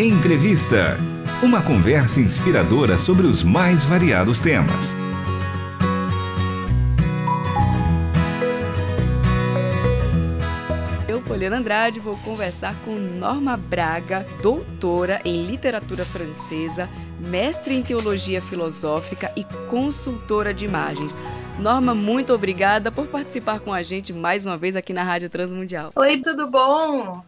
Entrevista. Uma conversa inspiradora sobre os mais variados temas. Eu, Poliana Andrade, vou conversar com Norma Braga, doutora em literatura francesa, mestre em teologia filosófica e consultora de imagens. Norma, muito obrigada por participar com a gente mais uma vez aqui na Rádio Transmundial. Oi, tudo bom?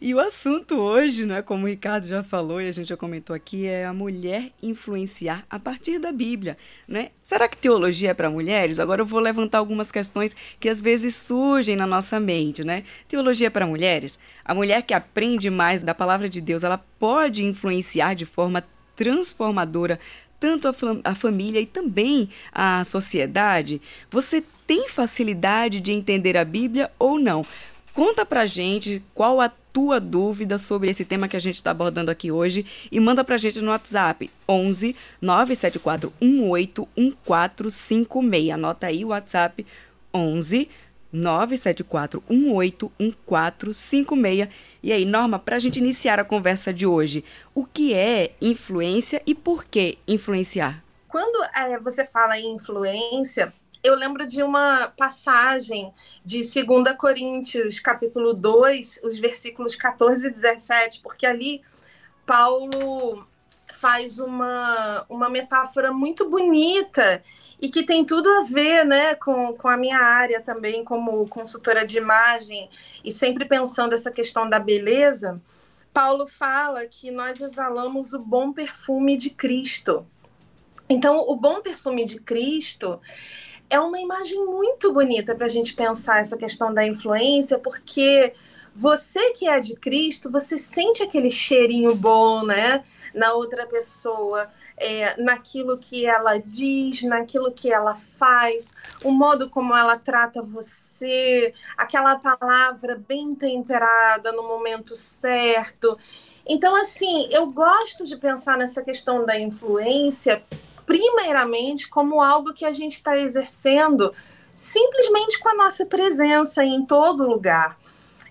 E o assunto hoje, né, como o Ricardo já falou e a gente já comentou aqui, é a mulher influenciar a partir da Bíblia, né? Será que teologia é para mulheres? Agora eu vou levantar algumas questões que às vezes surgem na nossa mente, né? Teologia é para mulheres? A mulher que aprende mais da palavra de Deus, ela pode influenciar de forma transformadora tanto a, a família e também a sociedade? Você tem facilidade de entender a Bíblia ou não? Conta pra gente qual a tua dúvida sobre esse tema que a gente está abordando aqui hoje e manda pra gente no WhatsApp 11 974 18 1456. Anota aí o WhatsApp 11 974 18 1456. E aí, Norma, para a gente iniciar a conversa de hoje, o que é influência e por que influenciar? Quando é, você fala em influência, eu lembro de uma passagem de 2 Coríntios, capítulo 2, os versículos 14 e 17, porque ali Paulo faz uma, uma metáfora muito bonita e que tem tudo a ver né, com, com a minha área também, como consultora de imagem, e sempre pensando essa questão da beleza. Paulo fala que nós exalamos o bom perfume de Cristo. Então, o bom perfume de Cristo é uma imagem muito bonita para a gente pensar essa questão da influência, porque você que é de Cristo, você sente aquele cheirinho bom, né? Na outra pessoa, é, naquilo que ela diz, naquilo que ela faz, o modo como ela trata você, aquela palavra bem temperada no momento certo. Então, assim, eu gosto de pensar nessa questão da influência primeiramente como algo que a gente está exercendo simplesmente com a nossa presença em todo lugar.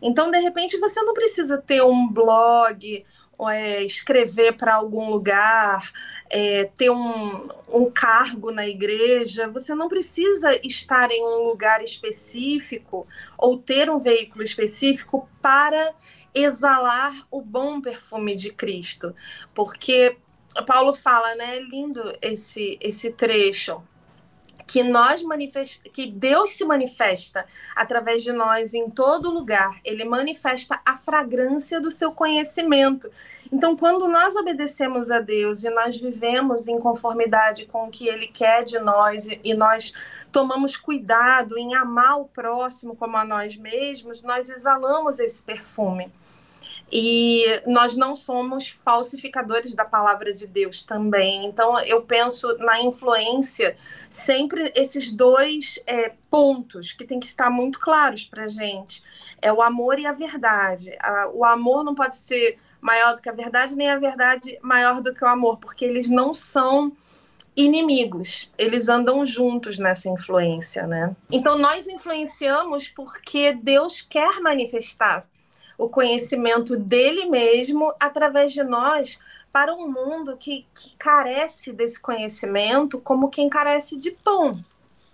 Então, de repente, você não precisa ter um blog, é, escrever para algum lugar, é, ter um, um cargo na igreja, você não precisa estar em um lugar específico ou ter um veículo específico para exalar o bom perfume de Cristo, porque Paulo fala, né? É lindo esse esse trecho que nós que Deus se manifesta através de nós em todo lugar. Ele manifesta a fragrância do seu conhecimento. Então, quando nós obedecemos a Deus e nós vivemos em conformidade com o que ele quer de nós e nós tomamos cuidado em amar o próximo como a nós mesmos, nós exalamos esse perfume. E nós não somos falsificadores da palavra de Deus também. Então, eu penso na influência, sempre esses dois é, pontos que tem que estar muito claros para a gente: é o amor e a verdade. o amor não pode ser maior do que a verdade, nem a verdade maior do que o amor, porque eles não são inimigos, eles andam juntos nessa influência, né? Então nós influenciamos porque Deus quer manifestar o conhecimento dele mesmo através de nós para um mundo que, que carece desse conhecimento como quem carece de pão.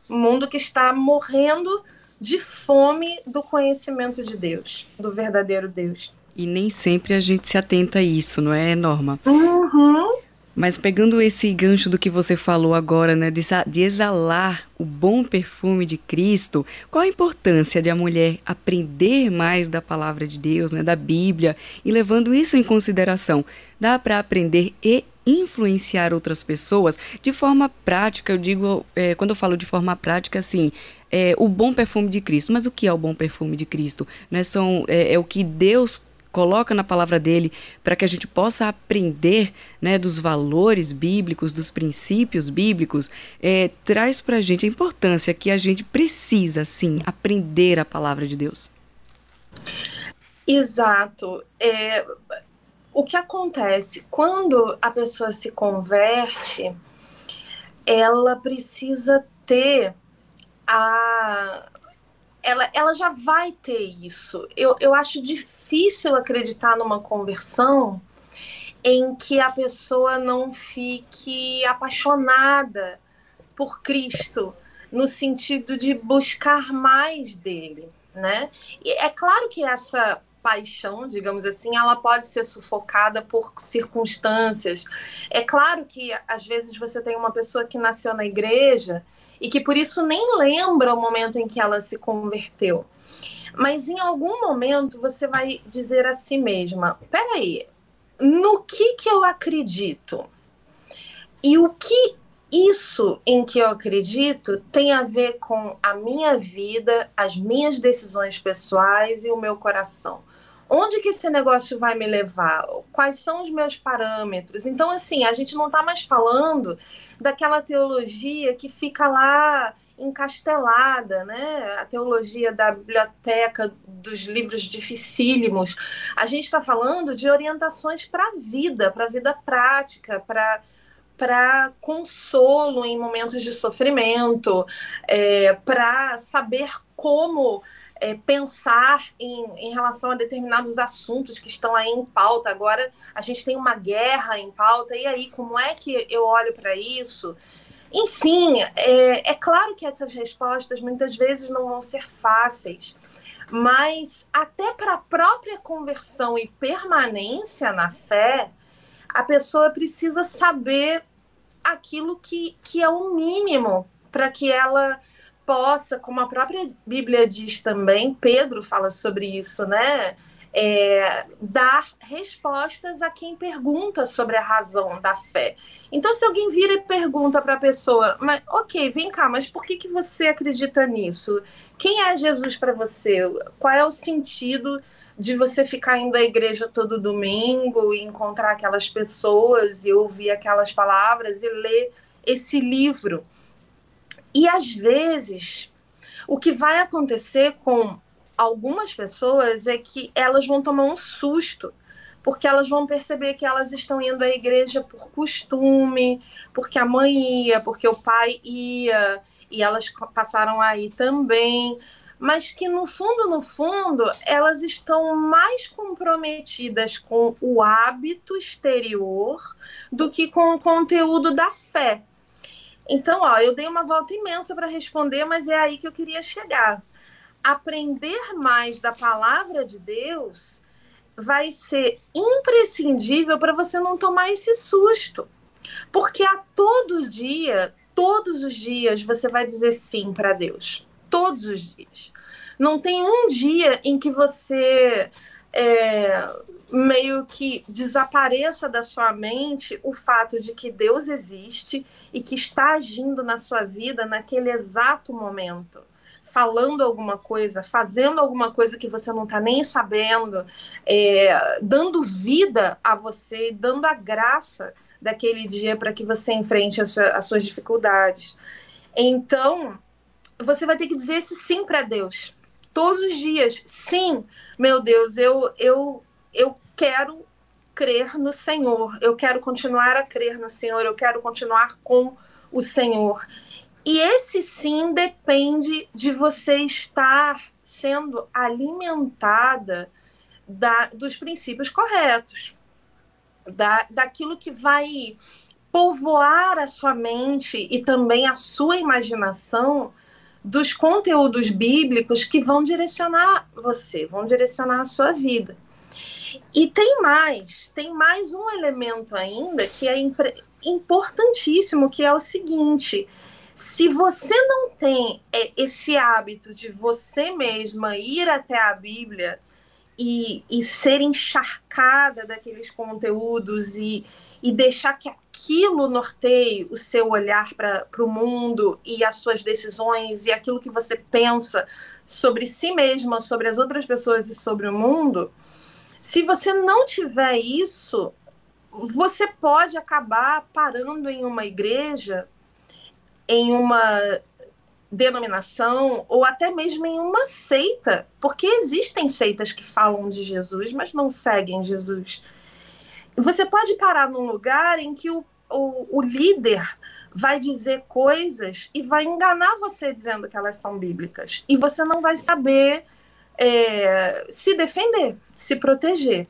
Um mundo que está morrendo de fome do conhecimento de Deus, do verdadeiro Deus. E nem sempre a gente se atenta a isso, não é, Norma? Uhum. Mas pegando esse gancho do que você falou agora, né, de, de, exalar o bom perfume de Cristo, qual a importância de a mulher aprender mais da palavra de Deus, né, da Bíblia, e levando isso em consideração, dá para aprender e influenciar outras pessoas de forma prática. Eu digo, é, quando eu falo de forma prática, assim, é, o bom perfume de Cristo. Mas o que é o bom perfume de Cristo? Né, são, é, é o que Deus coloca na palavra dele para que a gente possa aprender né, dos valores bíblicos, dos princípios bíblicos, é, traz para a gente a importância que a gente precisa, sim, aprender a palavra de Deus. Exato. É, o que acontece quando a pessoa se converte, ela precisa ter a, ela, ela já vai ter isso. Eu, eu acho difícil acreditar numa conversão em que a pessoa não fique apaixonada por Cristo, no sentido de buscar mais dele, né? E é claro que essa paixão, digamos assim, ela pode ser sufocada por circunstâncias. É claro que às vezes você tem uma pessoa que nasceu na igreja e que por isso nem lembra o momento em que ela se converteu. Mas em algum momento você vai dizer a si mesma: peraí, no que que eu acredito? E o que isso em que eu acredito tem a ver com a minha vida, as minhas decisões pessoais e o meu coração. Onde que esse negócio vai me levar? Quais são os meus parâmetros? Então, assim, a gente não está mais falando daquela teologia que fica lá encastelada, né? A teologia da biblioteca, dos livros dificílimos. A gente está falando de orientações para a vida, para a vida prática, para para consolo em momentos de sofrimento, é, para saber como é, pensar em, em relação a determinados assuntos que estão aí em pauta. Agora a gente tem uma guerra em pauta, e aí, como é que eu olho para isso? Enfim, é, é claro que essas respostas muitas vezes não vão ser fáceis, mas até para a própria conversão e permanência na fé, a pessoa precisa saber aquilo que, que é o mínimo para que ela possa, como a própria Bíblia diz também, Pedro fala sobre isso, né? É, dar respostas a quem pergunta sobre a razão da fé. Então, se alguém vira e pergunta para a pessoa, mas ok, vem cá, mas por que, que você acredita nisso? Quem é Jesus para você? Qual é o sentido de você ficar indo à igreja todo domingo e encontrar aquelas pessoas e ouvir aquelas palavras e ler esse livro? E às vezes, o que vai acontecer com algumas pessoas é que elas vão tomar um susto, porque elas vão perceber que elas estão indo à igreja por costume, porque a mãe ia, porque o pai ia, e elas passaram aí também, mas que no fundo, no fundo, elas estão mais comprometidas com o hábito exterior do que com o conteúdo da fé. Então, ó, eu dei uma volta imensa para responder, mas é aí que eu queria chegar. Aprender mais da palavra de Deus vai ser imprescindível para você não tomar esse susto. Porque a todo dia, todos os dias, você vai dizer sim para Deus. Todos os dias. Não tem um dia em que você é, meio que desapareça da sua mente o fato de que Deus existe e que está agindo na sua vida naquele exato momento. Falando alguma coisa, fazendo alguma coisa que você não está nem sabendo, é, dando vida a você, dando a graça daquele dia para que você enfrente as, as suas dificuldades. Então, você vai ter que dizer esse sim para Deus todos os dias. Sim, meu Deus, eu, eu eu quero crer no Senhor, eu quero continuar a crer no Senhor, eu quero continuar com o Senhor. E esse sim depende de você estar sendo alimentada da, dos princípios corretos, da, daquilo que vai povoar a sua mente e também a sua imaginação dos conteúdos bíblicos que vão direcionar você, vão direcionar a sua vida. E tem mais, tem mais um elemento ainda que é importantíssimo, que é o seguinte: se você não tem é, esse hábito de você mesma ir até a Bíblia e, e ser encharcada daqueles conteúdos e, e deixar que aquilo norteie o seu olhar para o mundo e as suas decisões e aquilo que você pensa sobre si mesma, sobre as outras pessoas e sobre o mundo, se você não tiver isso, você pode acabar parando em uma igreja, em uma denominação ou até mesmo em uma seita, porque existem seitas que falam de Jesus, mas não seguem Jesus. Você pode parar num lugar em que o, o, o líder vai dizer coisas e vai enganar você dizendo que elas são bíblicas. E você não vai saber é, se defender, se proteger.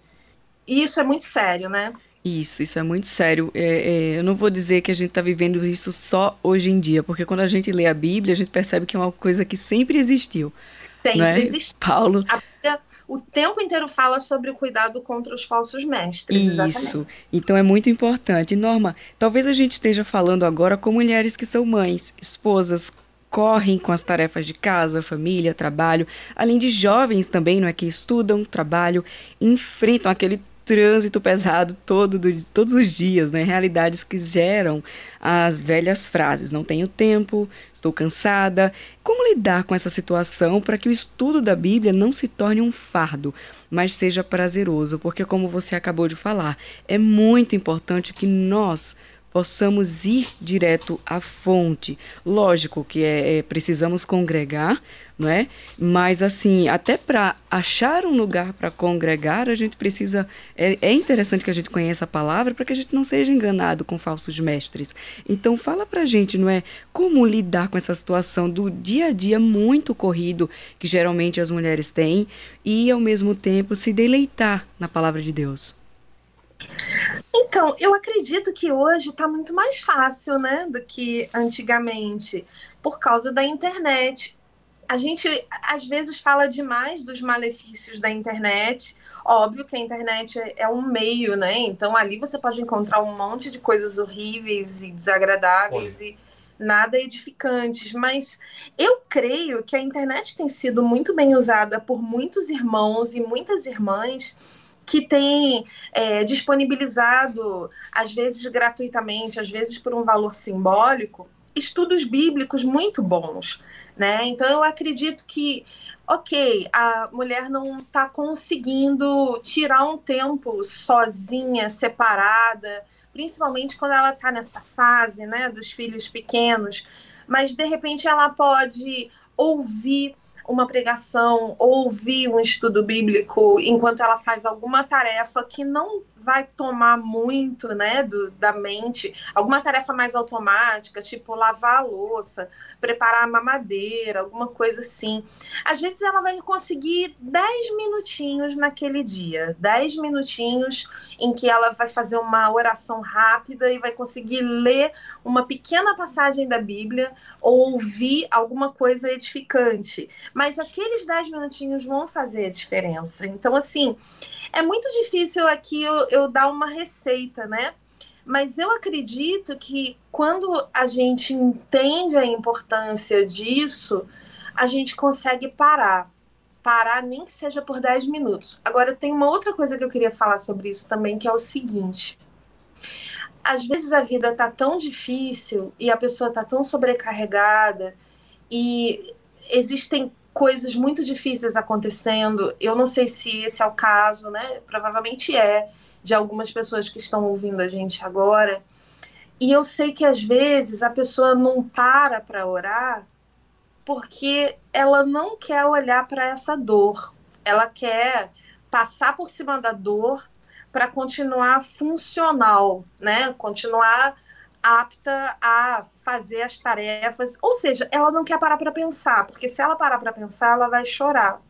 E isso é muito sério, né? Isso, isso é muito sério. É, é, eu não vou dizer que a gente está vivendo isso só hoje em dia, porque quando a gente lê a Bíblia, a gente percebe que é uma coisa que sempre existiu. Sempre né? existiu. Paulo. A Bíblia o tempo inteiro fala sobre o cuidado contra os falsos mestres. Isso. Exatamente. Então é muito importante. Norma, talvez a gente esteja falando agora com mulheres que são mães, esposas, correm com as tarefas de casa, família, trabalho, além de jovens também, não é que estudam, trabalham, enfrentam aquele trânsito pesado todo do, todos os dias, né? Realidades que geram as velhas frases: não tenho tempo, estou cansada. Como lidar com essa situação para que o estudo da Bíblia não se torne um fardo, mas seja prazeroso? Porque, como você acabou de falar, é muito importante que nós possamos ir direto à fonte. Lógico que é, é precisamos congregar, não é? Mas assim, até para achar um lugar para congregar, a gente precisa é, é, interessante que a gente conheça a palavra para que a gente não seja enganado com falsos mestres. Então fala para a gente, não é, como lidar com essa situação do dia a dia muito corrido que geralmente as mulheres têm e ao mesmo tempo se deleitar na palavra de Deus. Então, eu acredito que hoje está muito mais fácil, né, do que antigamente, por causa da internet. A gente às vezes fala demais dos malefícios da internet. Óbvio que a internet é um meio, né? Então ali você pode encontrar um monte de coisas horríveis e desagradáveis Oi. e nada edificantes, mas eu creio que a internet tem sido muito bem usada por muitos irmãos e muitas irmãs que tem é, disponibilizado, às vezes gratuitamente, às vezes por um valor simbólico, estudos bíblicos muito bons, né? Então eu acredito que, ok, a mulher não está conseguindo tirar um tempo sozinha, separada, principalmente quando ela está nessa fase, né, dos filhos pequenos, mas de repente ela pode ouvir uma pregação, ouvir um estudo bíblico enquanto ela faz alguma tarefa que não vai tomar muito, né, do, da mente, alguma tarefa mais automática, tipo lavar a louça, preparar a mamadeira, alguma coisa assim. Às vezes ela vai conseguir 10 minutinhos naquele dia, 10 minutinhos em que ela vai fazer uma oração rápida e vai conseguir ler uma pequena passagem da Bíblia ou ouvir alguma coisa edificante mas aqueles 10 minutinhos vão fazer a diferença. Então, assim, é muito difícil aqui eu, eu dar uma receita, né? Mas eu acredito que quando a gente entende a importância disso, a gente consegue parar. Parar nem que seja por 10 minutos. Agora, tem uma outra coisa que eu queria falar sobre isso também, que é o seguinte. Às vezes a vida tá tão difícil e a pessoa tá tão sobrecarregada e existem coisas muito difíceis acontecendo. Eu não sei se esse é o caso, né? Provavelmente é, de algumas pessoas que estão ouvindo a gente agora. E eu sei que às vezes a pessoa não para para orar porque ela não quer olhar para essa dor. Ela quer passar por cima da dor para continuar funcional, né? Continuar apta a fazer as tarefas, ou seja, ela não quer parar para pensar, porque se ela parar para pensar, ela vai chorar.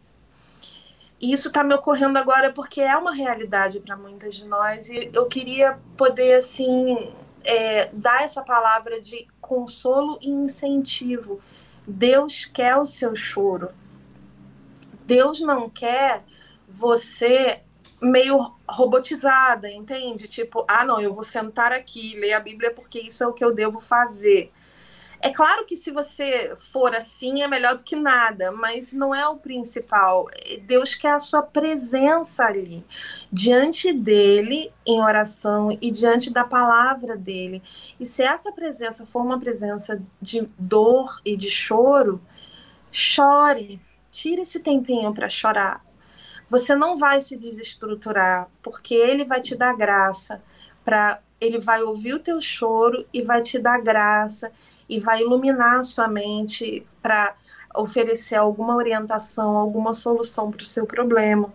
E isso está me ocorrendo agora porque é uma realidade para muitas de nós e eu queria poder assim é, dar essa palavra de consolo e incentivo. Deus quer o seu choro. Deus não quer você meio robotizada, entende? Tipo, ah, não, eu vou sentar aqui, ler a Bíblia porque isso é o que eu devo fazer. É claro que se você for assim é melhor do que nada, mas não é o principal. Deus quer a sua presença ali, diante dele, em oração e diante da palavra dele. E se essa presença for uma presença de dor e de choro, chore, tire esse tempinho para chorar você não vai se desestruturar, porque ele vai te dar graça para ele vai ouvir o teu choro e vai te dar graça e vai iluminar a sua mente para oferecer alguma orientação, alguma solução para o seu problema.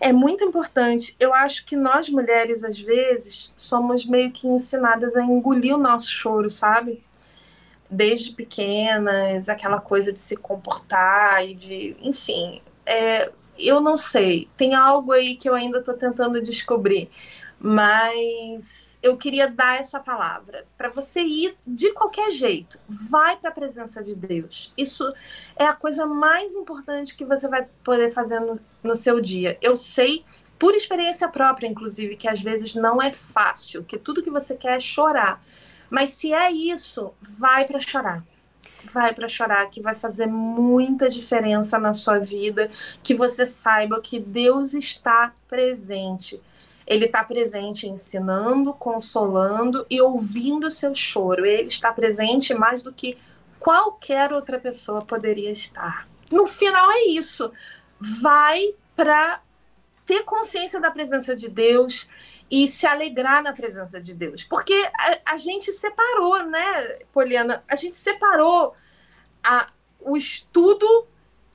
É muito importante. Eu acho que nós mulheres, às vezes, somos meio que ensinadas a engolir o nosso choro, sabe? Desde pequenas, aquela coisa de se comportar e de. Enfim. É, eu não sei, tem algo aí que eu ainda estou tentando descobrir, mas eu queria dar essa palavra para você ir de qualquer jeito, vai para a presença de Deus. Isso é a coisa mais importante que você vai poder fazer no, no seu dia. Eu sei por experiência própria, inclusive, que às vezes não é fácil, que tudo que você quer é chorar. Mas se é isso, vai para chorar vai para chorar, que vai fazer muita diferença na sua vida, que você saiba que Deus está presente. Ele está presente ensinando, consolando e ouvindo o seu choro. Ele está presente mais do que qualquer outra pessoa poderia estar. No final é isso. Vai para ter consciência da presença de Deus e se alegrar na presença de Deus. Porque a, a gente separou, né, Poliana? A gente separou a, o estudo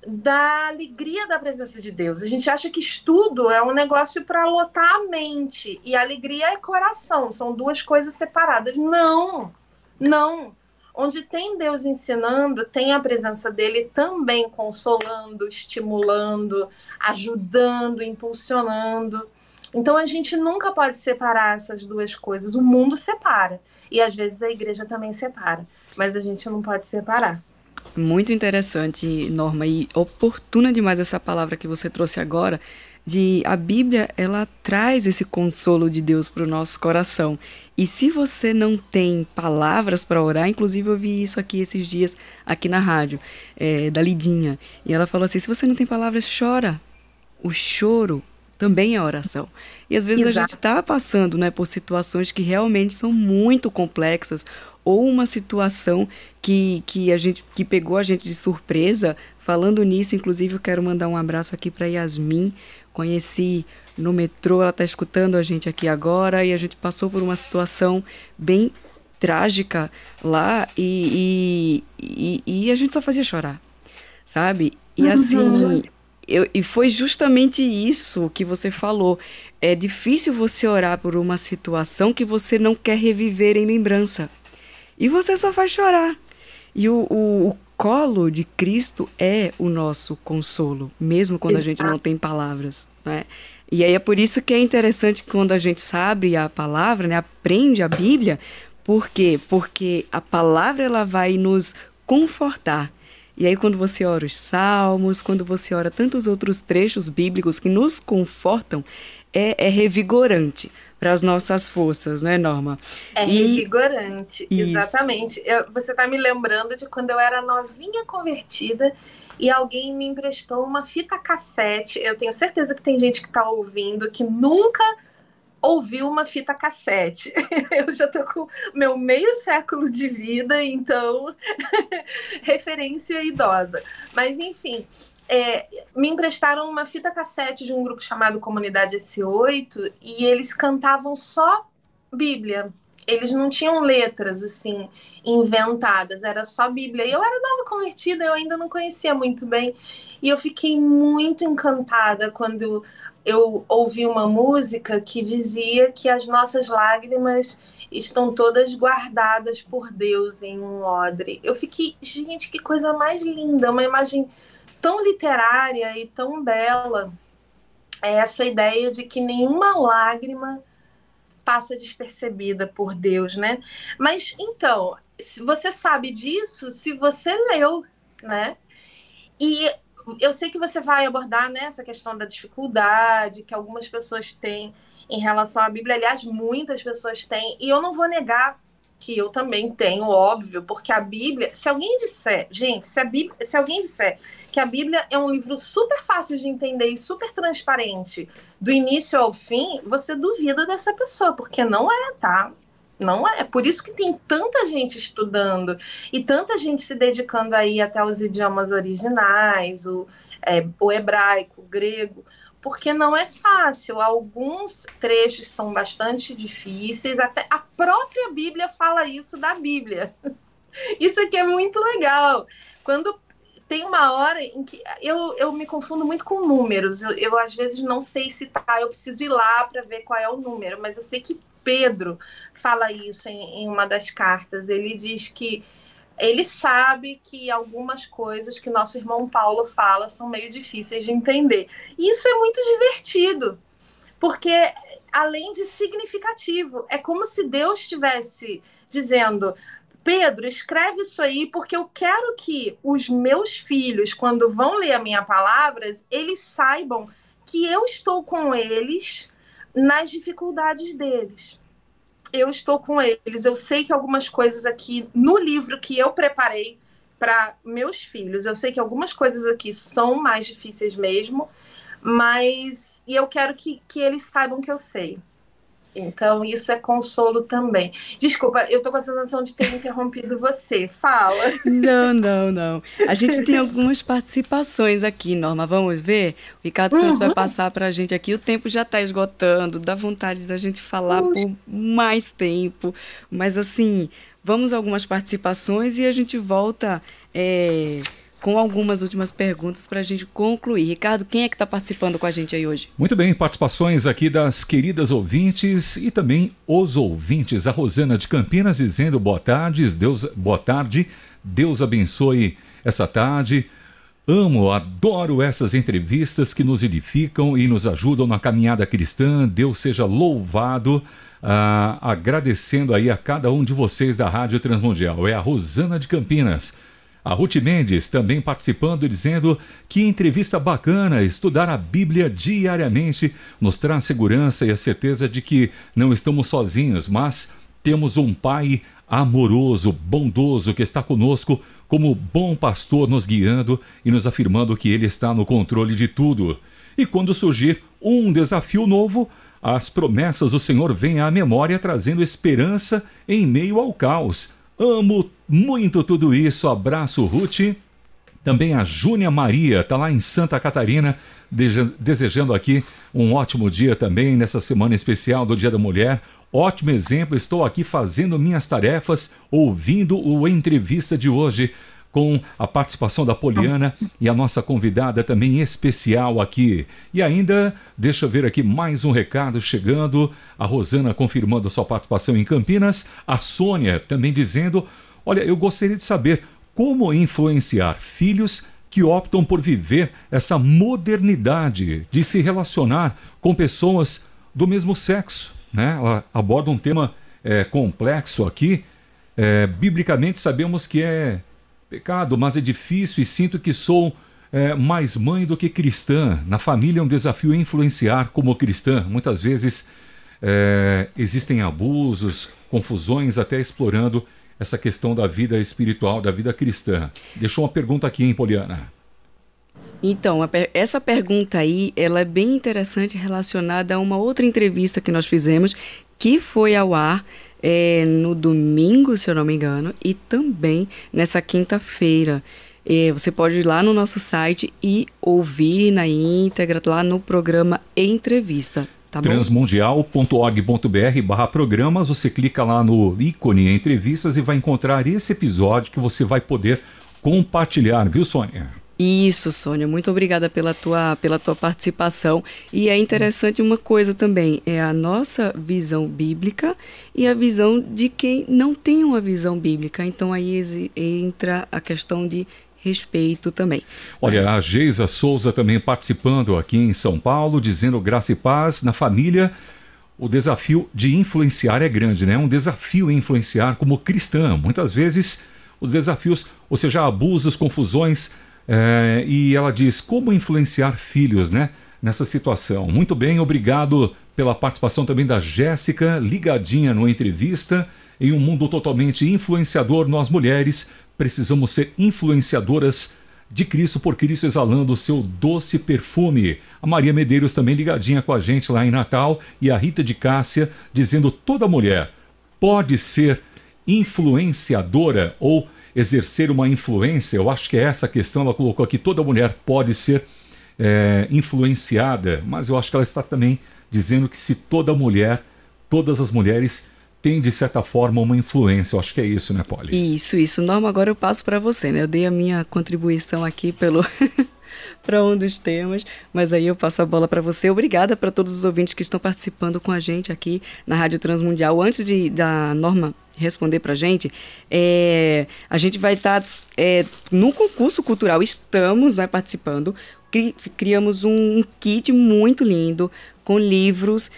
da alegria da presença de Deus. A gente acha que estudo é um negócio para lotar a mente e alegria é coração, são duas coisas separadas. Não, não. Onde tem Deus ensinando, tem a presença dele também consolando, estimulando, ajudando, impulsionando. Então a gente nunca pode separar essas duas coisas. O mundo separa e às vezes a igreja também separa, mas a gente não pode separar. Muito interessante, Norma, e oportuna demais essa palavra que você trouxe agora, de a Bíblia, ela traz esse consolo de Deus para o nosso coração. E se você não tem palavras para orar, inclusive eu vi isso aqui esses dias, aqui na rádio, é, da Lidinha, e ela falou assim, se você não tem palavras, chora. O choro também é oração. E às vezes Exato. a gente está passando né, por situações que realmente são muito complexas, ou uma situação que, que a gente que pegou a gente de surpresa. Falando nisso, inclusive, eu quero mandar um abraço aqui para Yasmin. Conheci no metrô, ela está escutando a gente aqui agora e a gente passou por uma situação bem trágica lá e, e, e, e a gente só fazia chorar, sabe? E uhum. assim, eu, e foi justamente isso que você falou. É difícil você orar por uma situação que você não quer reviver em lembrança. E você só faz chorar. E o, o, o colo de Cristo é o nosso consolo, mesmo quando Exato. a gente não tem palavras. Né? E aí é por isso que é interessante quando a gente sabe a palavra, né, aprende a Bíblia, por quê? Porque a palavra ela vai nos confortar. E aí quando você ora os salmos, quando você ora tantos outros trechos bíblicos que nos confortam, é, é revigorante para as nossas forças, não é, Norma? É e... revigorante, Isso. exatamente. Eu, você está me lembrando de quando eu era novinha convertida e alguém me emprestou uma fita cassete. Eu tenho certeza que tem gente que está ouvindo que nunca ouviu uma fita cassete. Eu já tô com meu meio século de vida, então referência idosa. Mas enfim, é, me emprestaram uma fita cassete de um grupo chamado Comunidade S8 e eles cantavam só Bíblia. Eles não tinham letras assim inventadas, era só Bíblia. E eu era nova convertida, eu ainda não conhecia muito bem. E eu fiquei muito encantada quando eu ouvi uma música que dizia que as nossas lágrimas estão todas guardadas por Deus em um odre. Eu fiquei, gente, que coisa mais linda, uma imagem tão literária e tão bela é essa ideia de que nenhuma lágrima passa despercebida por Deus, né? Mas então, se você sabe disso, se você leu, né? E eu sei que você vai abordar né, essa questão da dificuldade que algumas pessoas têm em relação à Bíblia. Aliás, muitas pessoas têm, e eu não vou negar que eu também tenho, óbvio, porque a Bíblia, se alguém disser, gente, se, a Bíblia, se alguém disser que a Bíblia é um livro super fácil de entender e super transparente, do início ao fim, você duvida dessa pessoa, porque não é, tá? Não é. Por isso que tem tanta gente estudando e tanta gente se dedicando aí até os idiomas originais, o, é, o hebraico, o grego, porque não é fácil. Alguns trechos são bastante difíceis, até a própria Bíblia fala isso da Bíblia. Isso aqui é muito legal. Quando tem uma hora em que eu, eu me confundo muito com números. Eu, eu às vezes não sei se tá, eu preciso ir lá para ver qual é o número, mas eu sei que Pedro fala isso em, em uma das cartas. Ele diz que ele sabe que algumas coisas que nosso irmão Paulo fala são meio difíceis de entender. E isso é muito divertido, porque além de significativo, é como se Deus estivesse dizendo: Pedro, escreve isso aí, porque eu quero que os meus filhos, quando vão ler a minha palavras, eles saibam que eu estou com eles nas dificuldades deles eu estou com eles. Eu sei que algumas coisas aqui no livro que eu preparei para meus filhos, eu sei que algumas coisas aqui são mais difíceis mesmo, mas e eu quero que, que eles saibam que eu sei. Então, isso é consolo também. Desculpa, eu tô com a sensação de ter interrompido você. Fala. Não, não, não. A gente tem algumas participações aqui, Norma. Vamos ver? O Ricardo uhum. Santos vai passar para a gente aqui. O tempo já está esgotando, dá vontade da gente falar por mais tempo. Mas, assim, vamos a algumas participações e a gente volta. É com algumas últimas perguntas para a gente concluir. Ricardo, quem é que está participando com a gente aí hoje? Muito bem, participações aqui das queridas ouvintes e também os ouvintes. A Rosana de Campinas dizendo boa tarde, Deus, boa tarde, Deus abençoe essa tarde. Amo, adoro essas entrevistas que nos edificam e nos ajudam na caminhada cristã. Deus seja louvado. Ah, agradecendo aí a cada um de vocês da Rádio Transmundial. É a Rosana de Campinas. A Ruth Mendes também participando, dizendo que entrevista bacana, estudar a Bíblia diariamente nos traz segurança e a certeza de que não estamos sozinhos, mas temos um Pai amoroso, bondoso, que está conosco como bom pastor, nos guiando e nos afirmando que Ele está no controle de tudo. E quando surgir um desafio novo, as promessas do Senhor vêm à memória trazendo esperança em meio ao caos. Amo muito tudo isso. Abraço, Ruth. Também a Júnia Maria, está lá em Santa Catarina, desejando aqui um ótimo dia também nessa semana especial do Dia da Mulher. Ótimo exemplo, estou aqui fazendo minhas tarefas, ouvindo o entrevista de hoje com a participação da Poliana e a nossa convidada também especial aqui. E ainda, deixa eu ver aqui mais um recado chegando. A Rosana confirmando sua participação em Campinas. A Sônia também dizendo: Olha, eu gostaria de saber como influenciar filhos que optam por viver essa modernidade de se relacionar com pessoas do mesmo sexo. Né? Ela aborda um tema é, complexo aqui. É, biblicamente sabemos que é pecado, mas é difícil e sinto que sou é, mais mãe do que cristã. Na família é um desafio influenciar como cristã. Muitas vezes é, existem abusos, confusões, até explorando essa questão da vida espiritual, da vida cristã. Deixou uma pergunta aqui, hein, Poliana? Então, essa pergunta aí, ela é bem interessante relacionada a uma outra entrevista que nós fizemos, que foi ao ar é, no domingo, se eu não me engano, e também nessa quinta-feira. É, você pode ir lá no nosso site e ouvir na íntegra, lá no programa Entrevista. Tá transmundial.org.br barra programas, você clica lá no ícone entrevistas e vai encontrar esse episódio que você vai poder compartilhar, viu, Sônia? Isso, Sônia, muito obrigada pela tua, pela tua participação. E é interessante uma coisa também, é a nossa visão bíblica e a visão de quem não tem uma visão bíblica. Então aí entra a questão de respeito também. Olha, a Geisa Souza também participando aqui em São Paulo, dizendo graça e paz na família. O desafio de influenciar é grande, né? É um desafio influenciar como cristã. Muitas vezes os desafios, ou seja, abusos, confusões, é, e ela diz como influenciar filhos, né? Nessa situação. Muito bem, obrigado pela participação também da Jéssica, ligadinha no entrevista. Em um mundo totalmente influenciador, nós mulheres precisamos ser influenciadoras de Cristo por Cristo, exalando o seu doce perfume. A Maria Medeiros também ligadinha com a gente lá em Natal e a Rita de Cássia dizendo toda mulher pode ser influenciadora ou exercer uma influência, eu acho que é essa a questão, ela colocou aqui, toda mulher pode ser é, influenciada, mas eu acho que ela está também dizendo que se toda mulher, todas as mulheres têm de certa forma uma influência, eu acho que é isso, né, Polly? Isso, isso. Norma, agora eu passo para você, né? Eu dei a minha contribuição aqui pelo para um dos temas, mas aí eu passo a bola para você. Obrigada para todos os ouvintes que estão participando com a gente aqui na Rádio Transmundial. Antes de da Norma responder para a gente, é, a gente vai estar tá, é, no concurso cultural, estamos né, participando, cri, criamos um kit muito lindo com livros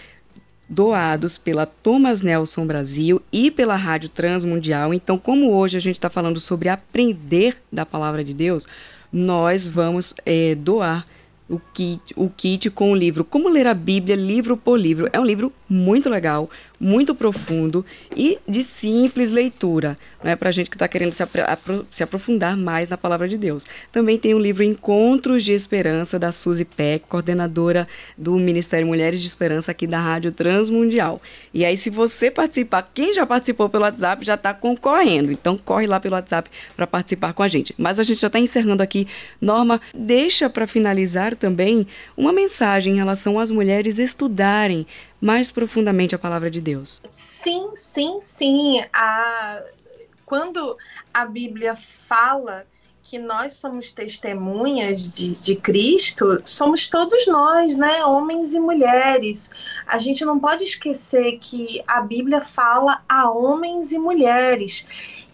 doados pela Thomas Nelson Brasil e pela Rádio Transmundial. Então, como hoje a gente está falando sobre aprender da palavra de Deus, nós vamos é, doar o kit, o kit com o livro Como Ler a Bíblia, livro por livro. É um livro muito legal, muito profundo e de simples leitura, né, para a gente que está querendo se, apro se, aprofundar mais na palavra de Deus. Também tem o livro Encontros de Esperança, da Suzy Peck, coordenadora do Ministério Mulheres de Esperança aqui da Rádio Transmundial. E aí, se você participar, quem já participou pelo WhatsApp já está concorrendo, então corre lá pelo WhatsApp para participar com a gente. Mas a gente já está encerrando aqui. Norma, deixa para finalizar também uma mensagem em relação às mulheres estudarem mais profundamente a palavra de Deus. Sim, sim, sim. A... Quando a Bíblia fala que nós somos testemunhas de, de Cristo, somos todos nós, né? Homens e mulheres. A gente não pode esquecer que a Bíblia fala a homens e mulheres.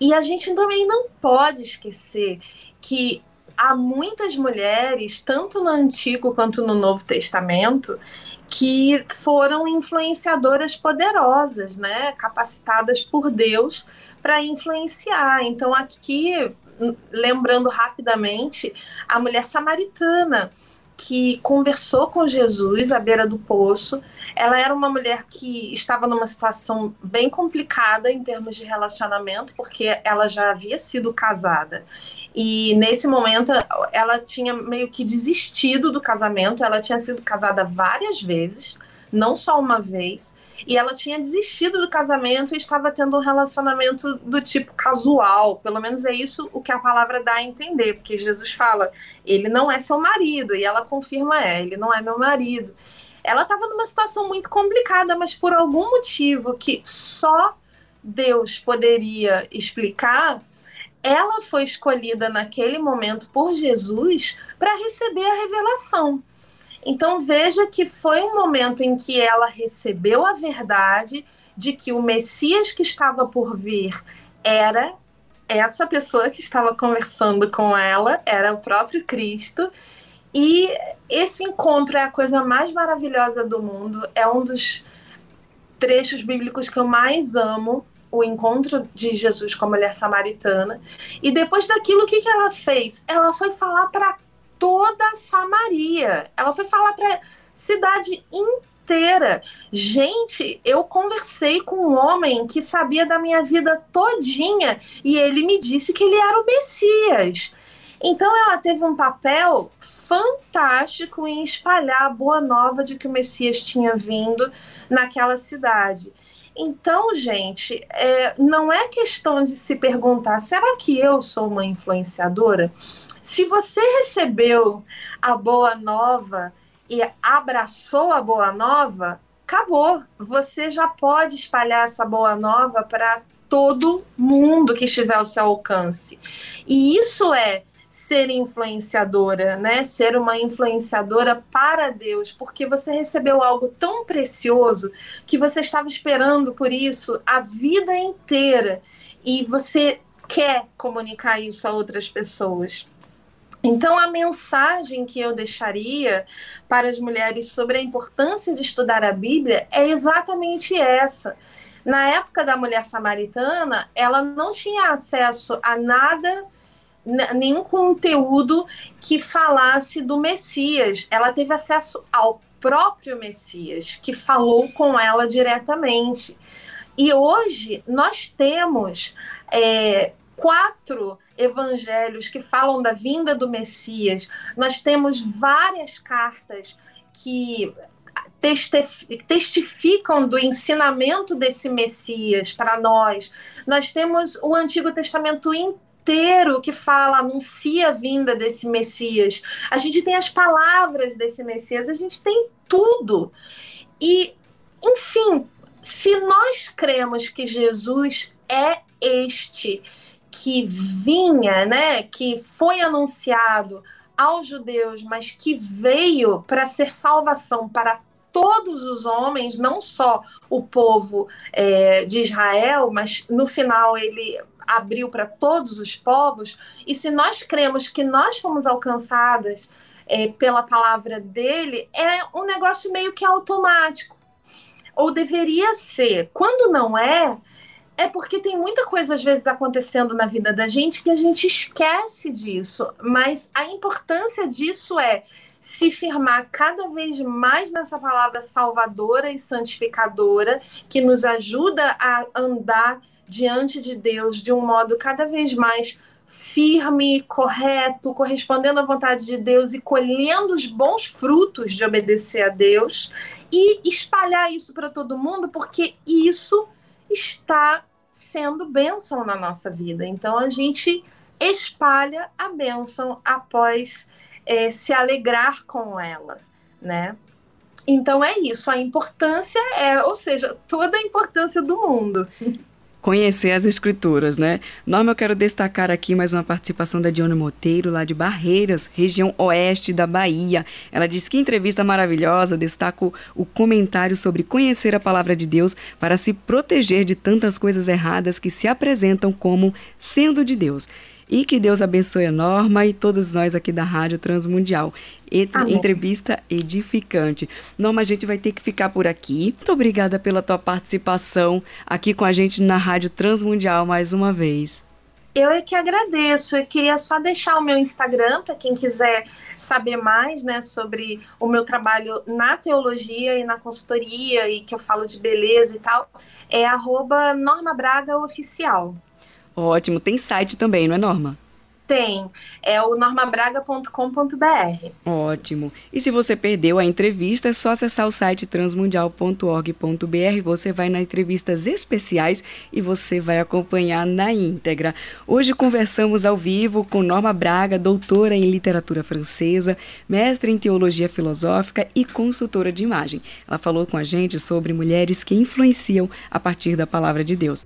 E a gente também não pode esquecer que há muitas mulheres, tanto no Antigo quanto no Novo Testamento, que foram influenciadoras poderosas, né, capacitadas por Deus para influenciar. Então aqui, lembrando rapidamente, a mulher samaritana que conversou com Jesus à beira do poço. Ela era uma mulher que estava numa situação bem complicada em termos de relacionamento, porque ela já havia sido casada. E nesse momento ela tinha meio que desistido do casamento, ela tinha sido casada várias vezes não só uma vez, e ela tinha desistido do casamento e estava tendo um relacionamento do tipo casual. Pelo menos é isso o que a palavra dá a entender, porque Jesus fala, ele não é seu marido, e ela confirma, é, ele não é meu marido. Ela estava numa situação muito complicada, mas por algum motivo que só Deus poderia explicar, ela foi escolhida naquele momento por Jesus para receber a revelação. Então veja que foi um momento em que ela recebeu a verdade de que o Messias que estava por vir era essa pessoa que estava conversando com ela, era o próprio Cristo. E esse encontro é a coisa mais maravilhosa do mundo, é um dos trechos bíblicos que eu mais amo, o encontro de Jesus com a mulher samaritana. E depois daquilo, o que, que ela fez? Ela foi falar para toda Samaria. Ela foi falar para cidade inteira. Gente, eu conversei com um homem que sabia da minha vida todinha e ele me disse que ele era o Messias. Então ela teve um papel fantástico em espalhar a boa nova de que o Messias tinha vindo naquela cidade. Então, gente, é, não é questão de se perguntar: será que eu sou uma influenciadora? Se você recebeu a boa nova e abraçou a boa nova, acabou. Você já pode espalhar essa boa nova para todo mundo que estiver ao seu alcance. E isso é ser influenciadora, né? Ser uma influenciadora para Deus, porque você recebeu algo tão precioso que você estava esperando por isso a vida inteira e você quer comunicar isso a outras pessoas. Então, a mensagem que eu deixaria para as mulheres sobre a importância de estudar a Bíblia é exatamente essa. Na época da mulher samaritana, ela não tinha acesso a nada, nenhum conteúdo que falasse do Messias. Ela teve acesso ao próprio Messias, que falou com ela diretamente. E hoje nós temos é, quatro evangelhos que falam da vinda do Messias. Nós temos várias cartas que testificam do ensinamento desse Messias para nós. Nós temos o Antigo Testamento inteiro que fala, anuncia a vinda desse Messias. A gente tem as palavras desse Messias, a gente tem tudo. E, enfim, se nós cremos que Jesus é este que vinha, né, que foi anunciado aos judeus, mas que veio para ser salvação para todos os homens, não só o povo é, de Israel, mas no final ele abriu para todos os povos. E se nós cremos que nós fomos alcançadas é, pela palavra dele, é um negócio meio que automático. Ou deveria ser. Quando não é, é porque tem muita coisa às vezes acontecendo na vida da gente que a gente esquece disso. Mas a importância disso é se firmar cada vez mais nessa palavra salvadora e santificadora, que nos ajuda a andar diante de Deus de um modo cada vez mais firme, correto, correspondendo à vontade de Deus e colhendo os bons frutos de obedecer a Deus e espalhar isso para todo mundo, porque isso está sendo bênção na nossa vida. Então a gente espalha a bênção após é, se alegrar com ela, né? Então é isso, a importância é, ou seja, toda a importância do mundo. Conhecer as escrituras, né? Norma, eu quero destacar aqui mais uma participação da Diona Moteiro, lá de Barreiras, região oeste da Bahia. Ela diz que entrevista maravilhosa, destaca o comentário sobre conhecer a palavra de Deus para se proteger de tantas coisas erradas que se apresentam como sendo de Deus. E que Deus abençoe a Norma e todos nós aqui da Rádio Transmundial. Amém. Entrevista edificante. Norma, a gente vai ter que ficar por aqui. Muito obrigada pela tua participação aqui com a gente na Rádio Transmundial mais uma vez. Eu é que agradeço. Eu queria só deixar o meu Instagram para quem quiser saber mais, né, sobre o meu trabalho na teologia e na consultoria e que eu falo de beleza e tal. É arroba Norma Braga Oficial. Ótimo. Tem site também, não é, Norma? Tem. É o normabraga.com.br. Ótimo. E se você perdeu a entrevista, é só acessar o site transmundial.org.br. Você vai nas entrevistas especiais e você vai acompanhar na íntegra. Hoje conversamos ao vivo com Norma Braga, doutora em literatura francesa, mestre em teologia filosófica e consultora de imagem. Ela falou com a gente sobre mulheres que influenciam a partir da palavra de Deus.